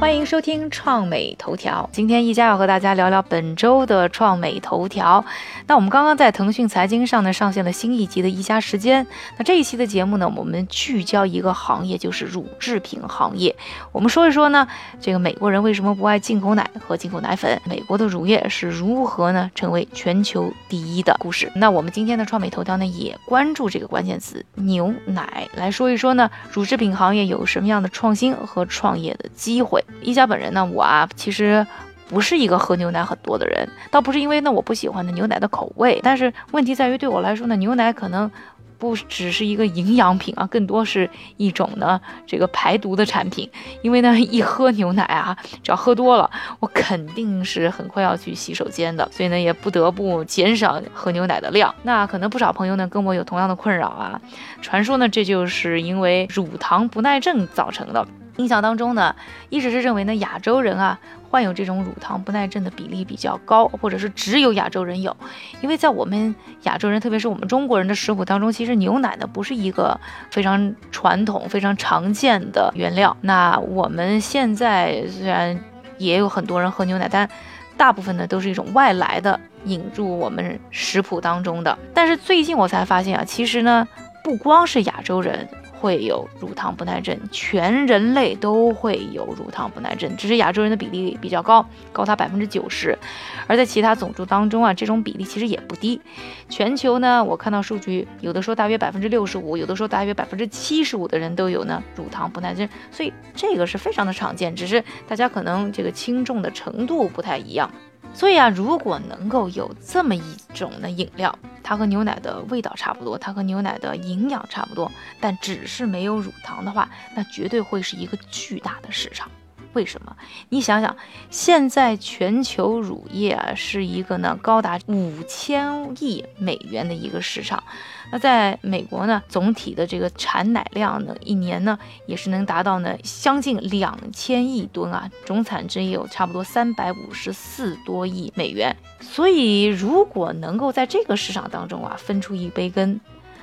欢迎收听创美头条。今天一家要和大家聊聊本周的创美头条。那我们刚刚在腾讯财经上呢上线了新一集的一家时间。那这一期的节目呢，我们聚焦一个行业，就是乳制品行业。我们说一说呢，这个美国人为什么不爱进口奶和进口奶粉？美国的乳业是如何呢成为全球第一的故事？那我们今天的创美头条呢，也关注这个关键词牛奶，来说一说呢，乳制品行业有什么样的创新和创业的机会。一家本人呢，我啊其实不是一个喝牛奶很多的人，倒不是因为呢我不喜欢的牛奶的口味，但是问题在于对我来说呢，牛奶可能不只是一个营养品啊，更多是一种呢这个排毒的产品。因为呢一喝牛奶啊，只要喝多了，我肯定是很快要去洗手间的，所以呢也不得不减少喝牛奶的量。那可能不少朋友呢跟我有同样的困扰啊，传说呢这就是因为乳糖不耐症造成的。印象当中呢，一直是认为呢，亚洲人啊患有这种乳糖不耐症的比例比较高，或者是只有亚洲人有。因为在我们亚洲人，特别是我们中国人的食谱当中，其实牛奶呢不是一个非常传统、非常常见的原料。那我们现在虽然也有很多人喝牛奶，但大部分呢都是一种外来的引入我们食谱当中的。但是最近我才发现啊，其实呢不光是亚洲人。会有乳糖不耐症，全人类都会有乳糖不耐症，只是亚洲人的比例比较高，高达百分之九十，而在其他种族当中啊，这种比例其实也不低。全球呢，我看到数据，有的说大约百分之六十五，有的说大约百分之七十五的人都有呢乳糖不耐症，所以这个是非常的常见，只是大家可能这个轻重的程度不太一样。所以啊，如果能够有这么一种的饮料，它和牛奶的味道差不多，它和牛奶的营养差不多，但只是没有乳糖的话，那绝对会是一个巨大的市场。为什么？你想想，现在全球乳业啊，是一个呢高达五千亿美元的一个市场。那在美国呢，总体的这个产奶量呢，一年呢也是能达到呢将近两千亿吨啊，总产值也有差不多三百五十四多亿美元。所以，如果能够在这个市场当中啊分出一杯羹，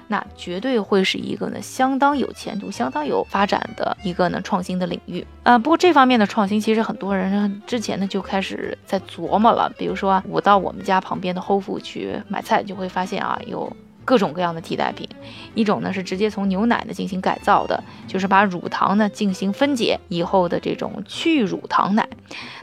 那绝对会是一个呢相当有前途、相当有发展的一个呢创新的领域啊。不过这方面的创新，其实很多人之前呢就开始在琢磨了。比如说，我到我们家旁边的 h o f 去买菜，就会发现啊有。各种各样的替代品，一种呢是直接从牛奶呢进行改造的，就是把乳糖呢进行分解以后的这种去乳糖奶，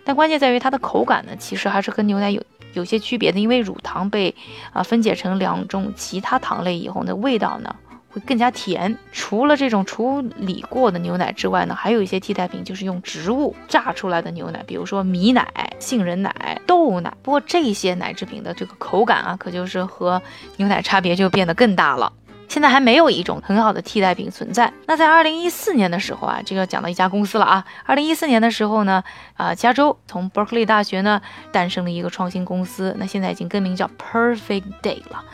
但关键在于它的口感呢，其实还是跟牛奶有有些区别的，因为乳糖被啊分解成两种其他糖类以后呢，味道呢。会更加甜。除了这种处理过的牛奶之外呢，还有一些替代品，就是用植物榨出来的牛奶，比如说米奶、杏仁奶、豆奶。不过这些奶制品的这个口感啊，可就是和牛奶差别就变得更大了。现在还没有一种很好的替代品存在。那在二零一四年的时候啊，这个讲到一家公司了啊。二零一四年的时候呢，啊，加州从 Berkeley 大学呢诞生了一个创新公司，那现在已经更名叫 Perfect Day 了。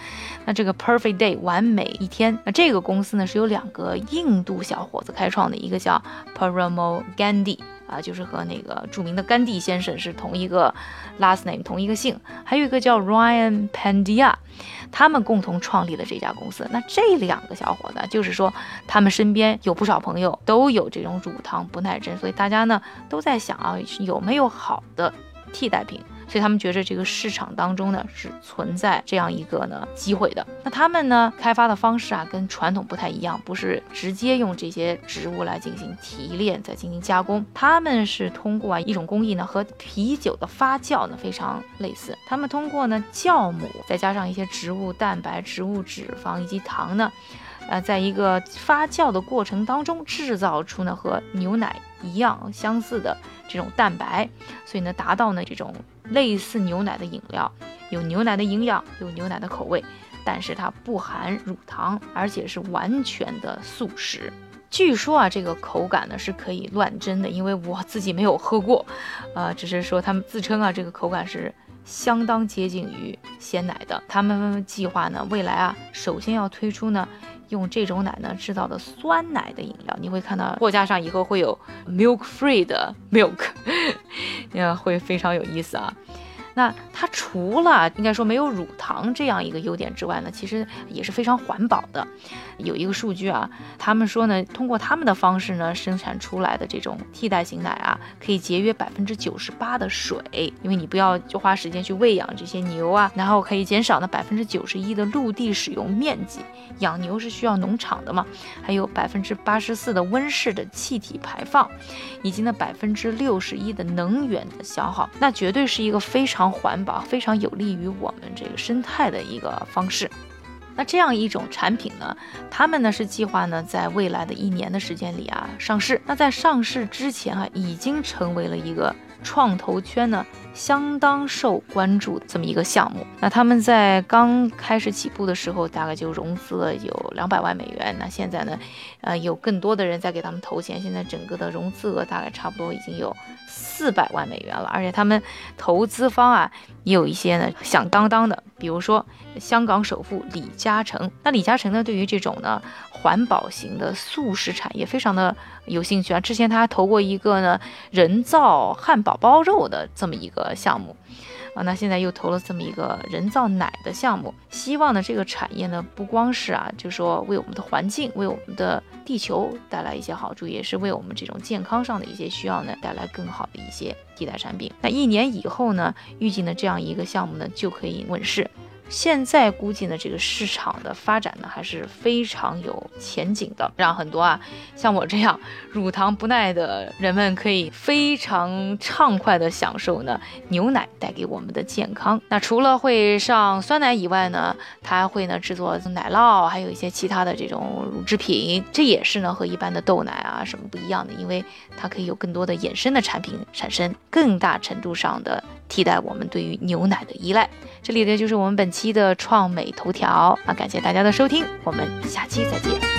那这个 Perfect Day 完美一天，那这个公司呢是由两个印度小伙子开创的，一个叫 Paramo Gandhi 啊，就是和那个著名的甘地先生是同一个 last name 同一个姓，还有一个叫 Ryan Pandya，他们共同创立了这家公司。那这两个小伙子就是说，他们身边有不少朋友都有这种乳糖不耐症，所以大家呢都在想啊，有没有好的替代品。所以他们觉着这个市场当中呢是存在这样一个呢机会的。那他们呢开发的方式啊跟传统不太一样，不是直接用这些植物来进行提炼再进行加工，他们是通过啊一种工艺呢和啤酒的发酵呢非常类似。他们通过呢酵母再加上一些植物蛋白、植物脂肪以及糖呢，呃，在一个发酵的过程当中制造出呢和牛奶一样相似的这种蛋白，所以呢达到呢这种。类似牛奶的饮料，有牛奶的营养，有牛奶的口味，但是它不含乳糖，而且是完全的素食。据说啊，这个口感呢是可以乱真的，因为我自己没有喝过，呃，只是说他们自称啊，这个口感是相当接近于鲜奶的。他们计划呢，未来啊，首先要推出呢。用这种奶呢制造的酸奶的饮料，你会看到货架上以后会有 milk free 的 milk，那，会非常有意思啊。那它除了应该说没有乳糖这样一个优点之外呢，其实也是非常环保的。有一个数据啊，他们说呢，通过他们的方式呢，生产出来的这种替代型奶啊，可以节约百分之九十八的水，因为你不要就花时间去喂养这些牛啊，然后可以减少呢百分之九十一的陆地使用面积，养牛是需要农场的嘛，还有百分之八十四的温室的气体排放，以及呢百分之六十一的能源的消耗，那绝对是一个非常环保、非常有利于我们这个生态的一个方式。那这样一种产品呢，他们呢是计划呢在未来的一年的时间里啊上市。那在上市之前啊，已经成为了一个创投圈呢相当受关注这么一个项目。那他们在刚开始起步的时候，大概就融资了有两百万美元。那现在呢，呃，有更多的人在给他们投钱。现在整个的融资额大概差不多已经有四百万美元了。而且他们投资方啊，也有一些呢响当当的，比如说。香港首富李嘉诚，那李嘉诚呢？对于这种呢环保型的素食产业非常的有兴趣啊。之前他还投过一个呢人造汉堡包肉的这么一个项目啊。那现在又投了这么一个人造奶的项目，希望呢这个产业呢不光是啊，就说为我们的环境、为我们的地球带来一些好处，也是为我们这种健康上的一些需要呢带来更好的一些替代产品。那一年以后呢，预计呢这样一个项目呢就可以问世。现在估计呢，这个市场的发展呢还是非常有前景的，让很多啊像我这样乳糖不耐的人们可以非常畅快的享受呢牛奶带给我们的健康。那除了会上酸奶以外呢，它还会呢制作奶酪，还有一些其他的这种乳制品，这也是呢和一般的豆奶啊什么不一样的，因为它可以有更多的衍生的产品产生，更大程度上的替代我们对于牛奶的依赖。这里呢就是我们本期的创美头条啊，感谢大家的收听，我们下期再见。